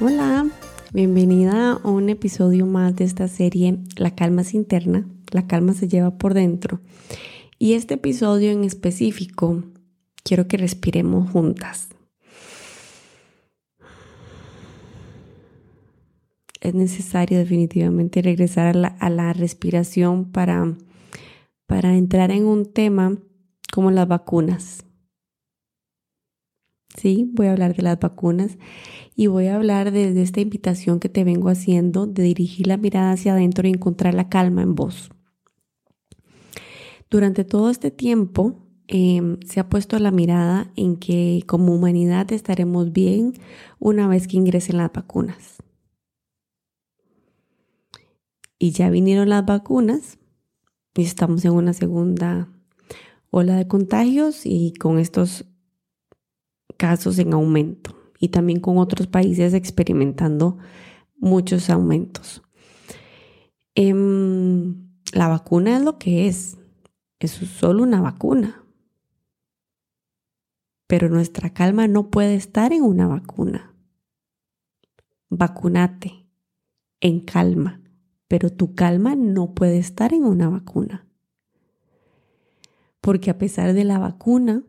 Hola, bienvenido a un episodio más de esta serie La calma es interna, la calma se lleva por dentro. Y este episodio en específico quiero que respiremos juntas. Es necesario definitivamente regresar a la, respiración para, para entrar en un tema como las vacunas. Sí, voy a hablar de las vacunas y voy a hablar de, esta invitación que te vengo haciendo de dirigir la mirada hacia adentro y encontrar la calma en vos. Durante todo este tiempo em, se ha puesto la mirada en que como humanidad estaremos bien una vez que ingresen las vacunas. Y ya vinieron las vacunas y estamos en una segunda ola de contagios y con estos casos en aumento y también con otros países experimentando muchos aumentos. Em, la vacuna es lo que es, es solo una vacuna. Pero nuestra calma no puede estar en una vacuna. Vacunate en calma, pero tu calma no puede estar en una vacuna. Porque a pesar de la vacuna,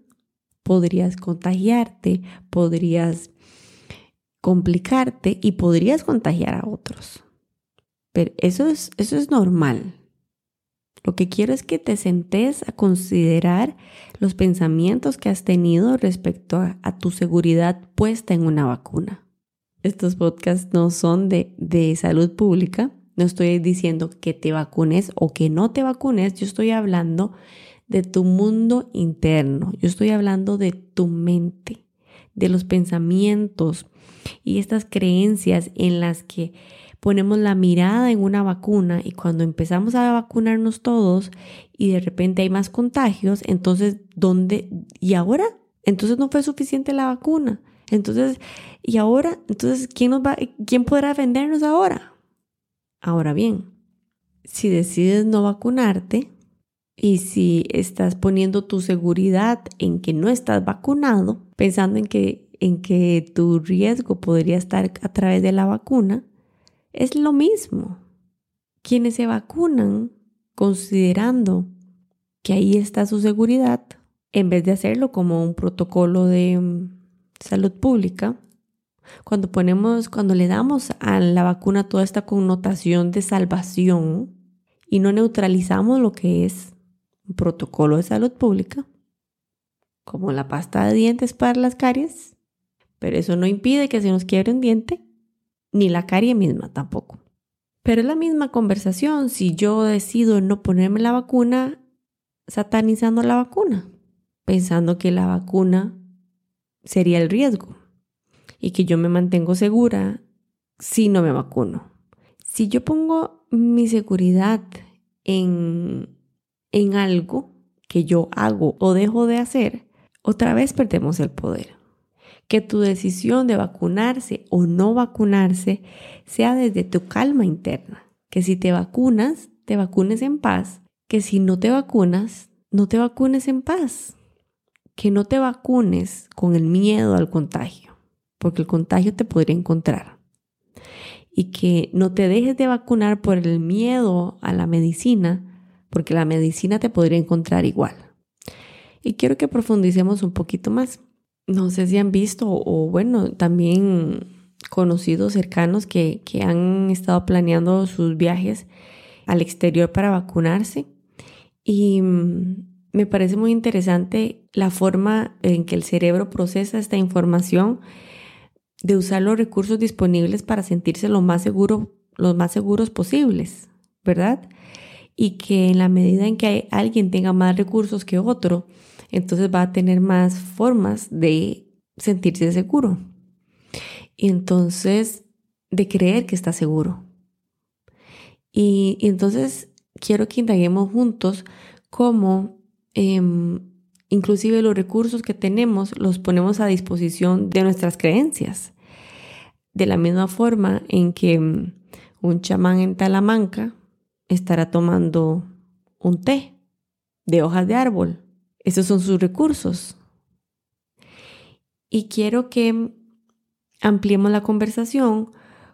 podrías contagiarte, podrías complicarte y podrías contagiar a otros. Pero eso es, eso es normal. Lo que quiero es que te sentes a considerar los pensamientos que has tenido respecto a, tu seguridad puesta en una vacuna. Estos podcasts no son de, de salud pública. No estoy diciendo que te vacunes o que no te vacunes. Yo estoy hablando de tu mundo interno. Yo estoy hablando de tu mente, de los pensamientos, y estas creencias en las que ponemos la mirada en una vacuna y cuando empezamos a vacunarnos todos y de repente hay más contagios, entonces, ¿dónde? ¿Y ahora? Entonces no fue suficiente la vacuna. Entonces, ¿y ahora? Entonces, ¿quién, nos va, ¿quién podrá vendernos ahora? Ahora bien, si decides no vacunarte y si estás poniendo tu seguridad en que no estás vacunado, pensando en que en que tu riesgo podría estar a través de la vacuna, es lo mismo. Quienes se vacunan considerando que ahí está su seguridad, en vez de hacerlo como un protocolo de mm, salud pública, cuando ponemos, cuando le damos a la vacuna toda esta connotación de salvación y no neutralizamos lo que es protocolo de salud pública, como la pasta de dientes para las caries, pero eso no impide que se nos quiebre un diente, ni la carie misma tampoco. Pero es la misma conversación si yo decido no ponerme la vacuna satanizando la vacuna, pensando que la vacuna sería el riesgo y que yo me mantengo segura si no me vacuno. Si yo pongo mi seguridad en, en algo que yo hago o dejo de hacer, otra vez perdemos el poder que tu decisión de vacunarse o no vacunarse sea desde tu calma interna. Que si te vacunas, te vacunes en paz. Que si no te vacunas, no te vacunes en paz. Que no te vacunes con el miedo al contagio, porque el contagio te podría encontrar. Y que no te dejes de vacunar por el miedo a la medicina, porque la medicina te podría encontrar igual. Y quiero que profundicemos un poquito más. No sé si han visto o bueno, también conocidos cercanos que, que han estado planeando sus viajes al exterior para vacunarse. Y mm, me parece muy interesante la forma en que el cerebro procesa esta información de usar los recursos disponibles para sentirse lo más seguro, los más seguros posibles, ¿verdad? Y que en la medida en que alguien tenga más recursos que otro, entonces va a tener más formas de sentirse seguro. Y entonces de creer que está seguro. Y, entonces quiero que indaguemos juntos cómo em, inclusive los recursos que tenemos los ponemos a disposición de nuestras creencias. De la misma forma en que em, un chamán en Talamanca estará tomando un té de hojas de árbol. Esos son sus recursos. Y quiero que ampliemos la conversación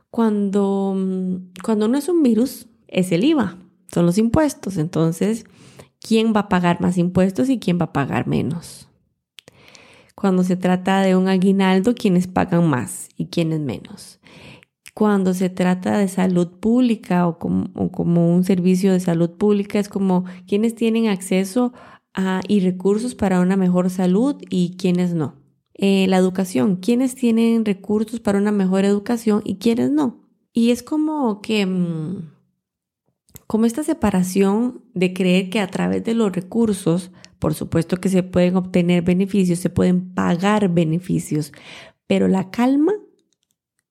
cuando, cuando no es un virus, es el IVA, son los impuestos. Entonces, ¿quién va a pagar más impuestos y quién va a pagar menos? Cuando se trata de un aguinaldo, ¿quiénes pagan más y quiénes menos? Cuando se trata de salud pública o como, o como un servicio de salud pública, es como quienes tienen acceso a, y recursos para una mejor salud y quienes no. Eh, la educación, quiénes tienen recursos para una mejor educación y quiénes no. Y es como que, mm, como esta separación de creer que a través de los recursos, por supuesto que se pueden obtener beneficios, se pueden pagar beneficios, pero la calma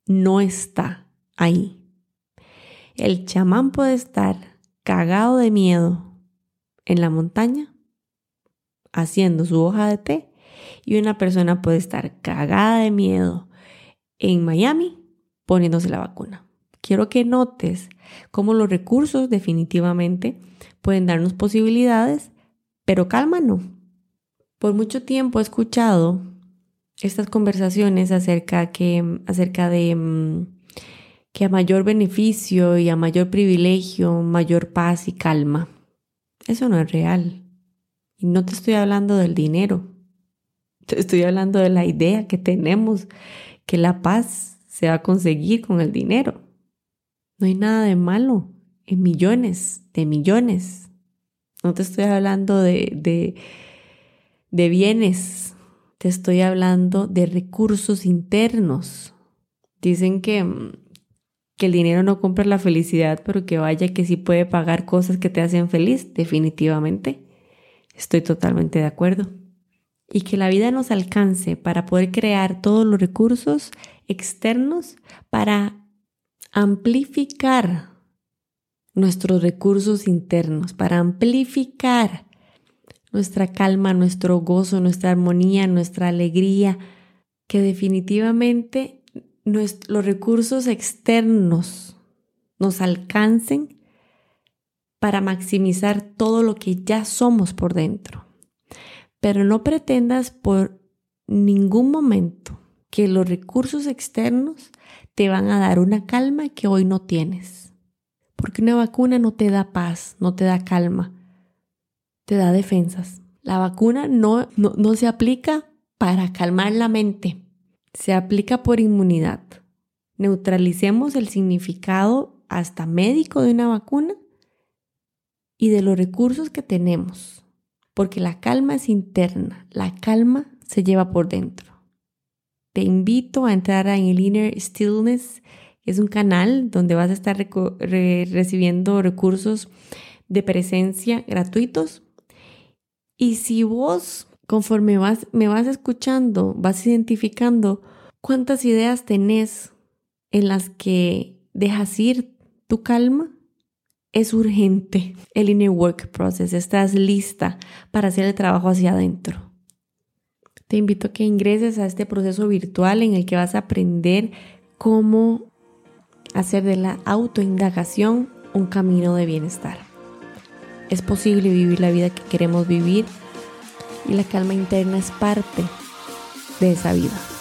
no está ahí. El chamán puede estar cagado de miedo en la montaña haciendo su hoja de té y una persona puede estar cagada de miedo en Miami poniéndose la vacuna. Quiero que notes cómo los recursos definitivamente pueden darnos posibilidades, pero calma no. Por mucho tiempo he escuchado estas conversaciones acerca, que, acerca de mm, que a mayor beneficio y a mayor privilegio, mayor paz y calma. Eso no es real. Y no te estoy hablando del dinero. Estoy hablando de la idea que tenemos que la paz se va a conseguir con el dinero. No hay nada de malo en millones de millones. No te estoy hablando de, de, de bienes, te estoy hablando de recursos internos. Dicen que, que el dinero no compra la felicidad, pero que vaya que sí puede pagar cosas que te hacen feliz, definitivamente. Estoy totalmente de acuerdo y que la vida nos alcance para poder crear todos los recursos externos para amplificar nuestros recursos internos, para amplificar nuestra calma, nuestro gozo, nuestra armonía, nuestra alegría, que definitivamente los recursos externos nos alcancen para maximizar todo lo que ya somos por dentro. Pero no pretendas por ningún momento que los recursos externos te van a dar una calma que hoy no tienes. Porque una vacuna no te da paz, no te da calma, te da defensas. La vacuna no, no, no se aplica para calmar la mente, se aplica por inmunidad. Neutralicemos el significado hasta médico de una vacuna y de los recursos que tenemos porque la calma es interna, la calma se lleva por dentro. Te invito a entrar en el Inner Stillness, es un canal donde vas a estar recibiendo recursos de presencia gratuitos. Y si vos, conforme vas, me vas escuchando, vas identificando cuántas ideas tenés en las que dejas ir tu calma, es urgente el inner work process. Estás lista para hacer el trabajo hacia adentro. Te invito a que ingreses a este proceso virtual en el que vas a aprender cómo hacer de la autoindagación un camino de bienestar. Es posible vivir la vida que queremos vivir y la calma interna es parte de esa vida.